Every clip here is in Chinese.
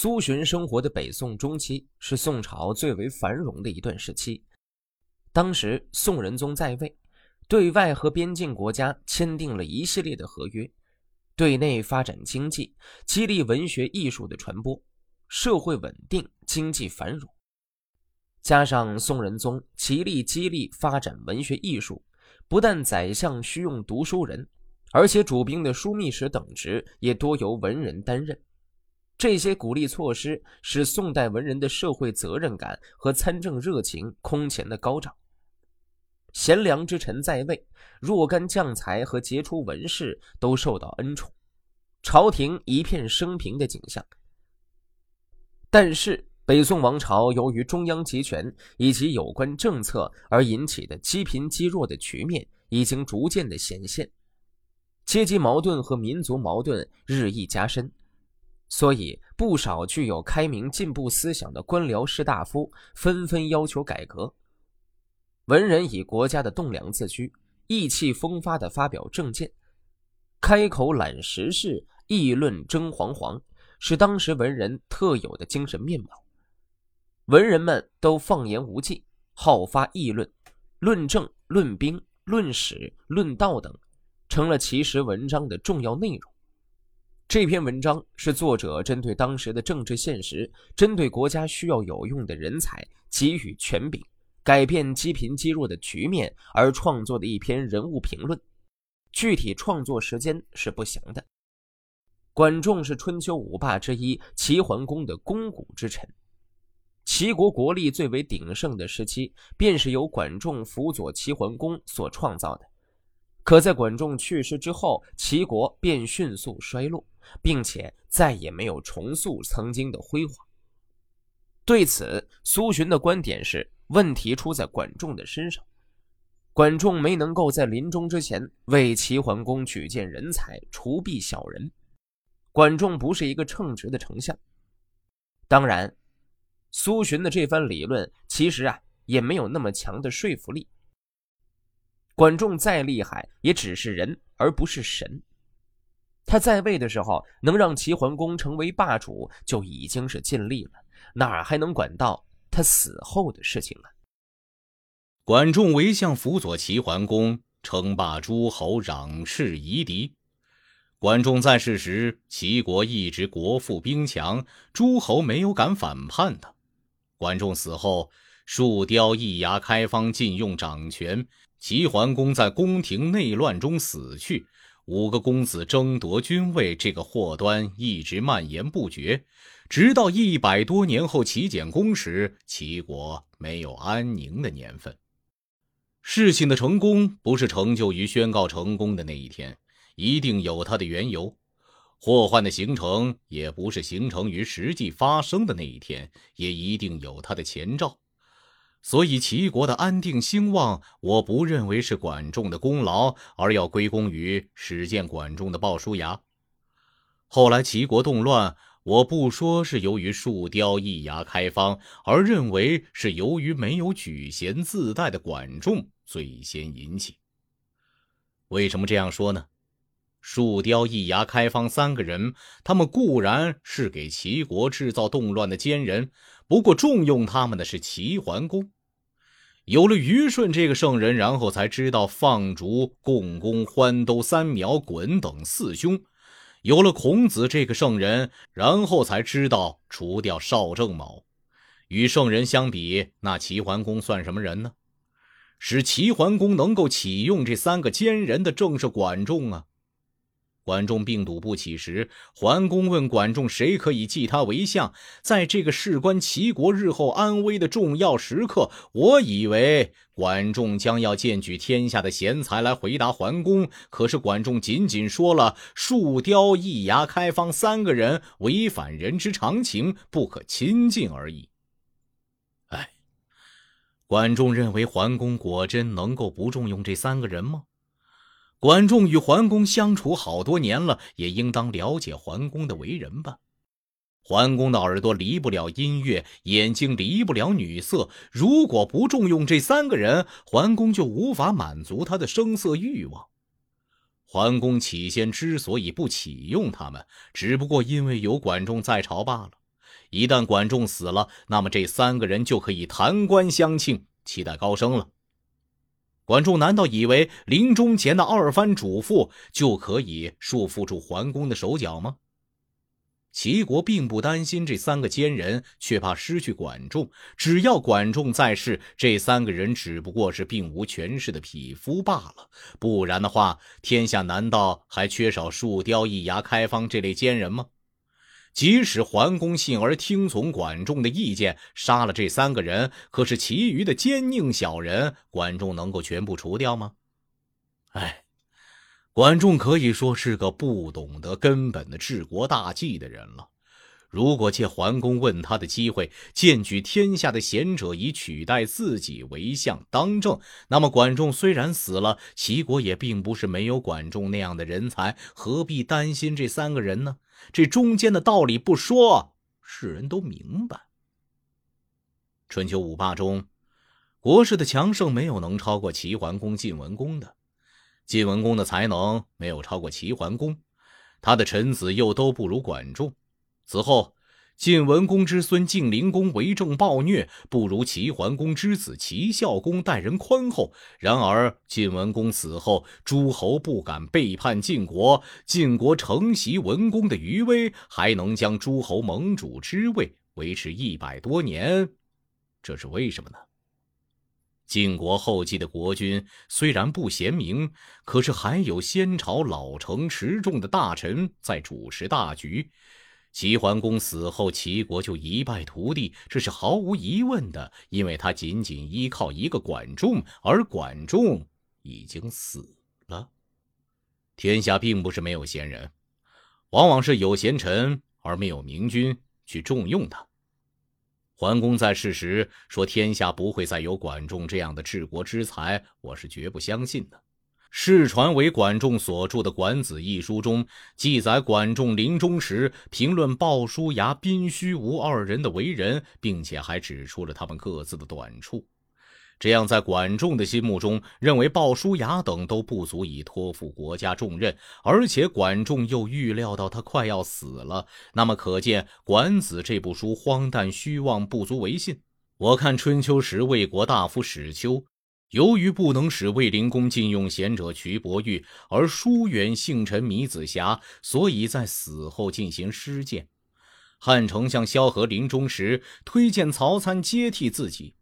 苏洵生活的北宋中期是宋朝最为繁荣的一段时期。当时宋仁宗在位，对外和边境国家签订了一系列的合约，对内发展经济，激励文学艺术的传播，社会稳定，经济繁荣。加上宋仁宗极力激励发展文学艺术，不但宰相需用读书人，而且主兵的枢密使等职也多由文人担任。这些鼓励措施使宋代文人的社会责任感和参政热情空前的高涨。贤良之臣在位，若干将才和杰出文士都受到恩宠，朝廷一片升平的景象。但是，北宋王朝由于中央集权以及有关政策而引起的积贫积弱的局面已经逐渐的显现，阶级矛盾和民族矛盾日益加深。所以，不少具有开明进步思想的官僚士大夫纷纷要求改革。文人以国家的栋梁自居，意气风发地发表政见，开口揽时事，议论争煌煌，是当时文人特有的精神面貌。文人们都放言无忌，好发议论，论政、论兵、论史、论道等，成了其实文章的重要内容。这篇文章是作者针对当时的政治现实，针对国家需要有用的人才，给予权柄，改变积贫积弱的局面而创作的一篇人物评论。具体创作时间是不详的。管仲是春秋五霸之一齐桓公的肱骨之臣，齐国国力最为鼎盛的时期，便是由管仲辅佐齐桓公所创造的。可在管仲去世之后，齐国便迅速衰落。并且再也没有重塑曾经的辉煌。对此，苏洵的观点是：问题出在管仲的身上。管仲没能够在临终之前为齐桓公举荐人才，除弊小人。管仲不是一个称职的丞相。当然，苏洵的这番理论其实啊也没有那么强的说服力。管仲再厉害，也只是人，而不是神。他在位的时候，能让齐桓公成为霸主，就已经是尽力了，哪还能管到他死后的事情呢？管仲为相辅佐齐桓公，称霸诸侯，攘斥夷狄。管仲在世时，齐国一直国富兵强，诸侯没有敢反叛他。管仲死后，树雕易牙开方禁用掌权，齐桓公在宫廷内乱中死去。五个公子争夺君位，这个祸端一直蔓延不绝，直到一百多年后齐简公时，齐国没有安宁的年份。事情的成功不是成就于宣告成功的那一天，一定有它的缘由；祸患的形成也不是形成于实际发生的那一天，也一定有它的前兆。所以齐国的安定兴旺，我不认为是管仲的功劳，而要归功于始建管仲的鲍叔牙。后来齐国动乱，我不说是由于树雕易牙开方，而认为是由于没有举贤自带的管仲最先引起。为什么这样说呢？树雕易牙开方三个人，他们固然是给齐国制造动乱的奸人。不过，重用他们的是齐桓公。有了虞舜这个圣人，然后才知道放逐共工、欢兜、三苗衮等四兄；有了孔子这个圣人，然后才知道除掉邵正卯。与圣人相比，那齐桓公算什么人呢？使齐桓公能够启用这三个奸人的，正是管仲啊。管仲病笃不起时，桓公问管仲：“谁可以继他为相？”在这个事关齐国日后安危的重要时刻，我以为管仲将要荐举天下的贤才来回答桓公。可是管仲仅仅说了“树雕、易牙、开方三个人违反人之常情，不可亲近”而已。哎，管仲认为桓公果真能够不重用这三个人吗？管仲与桓公相处好多年了，也应当了解桓公的为人吧。桓公的耳朵离不了音乐，眼睛离不了女色。如果不重用这三个人，桓公就无法满足他的声色欲望。桓公起先之所以不启用他们，只不过因为有管仲在朝罢了。一旦管仲死了，那么这三个人就可以弹冠相庆，期待高升了。管仲难道以为临终前的二番嘱咐就可以束缚住桓公的手脚吗？齐国并不担心这三个奸人，却怕失去管仲。只要管仲在世，这三个人只不过是并无权势的匹夫罢了。不然的话，天下难道还缺少树雕、易牙、开方这类奸人吗？即使桓公信而听从管仲的意见，杀了这三个人，可是其余的奸佞小人，管仲能够全部除掉吗？哎，管仲可以说是个不懂得根本的治国大计的人了。如果借桓公问他的机会，荐举天下的贤者以取代自己为相当政，那么管仲虽然死了，齐国也并不是没有管仲那样的人才，何必担心这三个人呢？这中间的道理不说，世人都明白。春秋五霸中，国势的强盛没有能超过齐桓公晋文公的，晋文公的才能没有超过齐桓公，他的臣子又都不如管仲。此后。晋文公之孙晋灵公为政暴虐，不如齐桓公之子齐孝公待人宽厚。然而晋文公死后，诸侯不敢背叛晋国，晋国承袭文公的余威，还能将诸侯盟主之位维持一百多年，这是为什么呢？晋国后继的国君虽然不贤明，可是还有先朝老成持重的大臣在主持大局。齐桓公死后，齐国就一败涂地，这是毫无疑问的，因为他仅仅依靠一个管仲，而管仲已经死了。天下并不是没有贤人，往往是有贤臣而没有明君去重用他。桓公在世时说天下不会再有管仲这样的治国之才，我是绝不相信的。世传为管仲所著的《管子》一书中，记载管仲临终时评论鲍叔牙、宾虚无二人的为人，并且还指出了他们各自的短处。这样，在管仲的心目中，认为鲍叔牙等都不足以托付国家重任，而且管仲又预料到他快要死了，那么可见《管子》这部书荒诞虚妄，不足为信。我看春秋时魏国大夫史丘。由于不能使卫灵公禁用贤者瞿伯玉，而疏远幸臣米子瑕，所以在死后进行尸谏。汉丞相萧何临终时推荐曹参接替自己，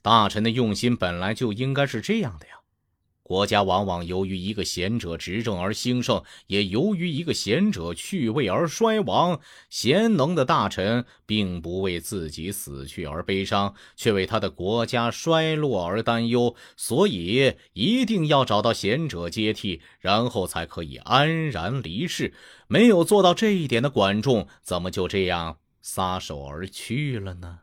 大臣的用心本来就应该是这样的呀。国家往往由于一个贤者执政而兴盛，也由于一个贤者去位而衰亡。贤能的大臣并不为自己死去而悲伤，却为他的国家衰落而担忧。所以一定要找到贤者接替，然后才可以安然离世。没有做到这一点的管仲，怎么就这样撒手而去了呢？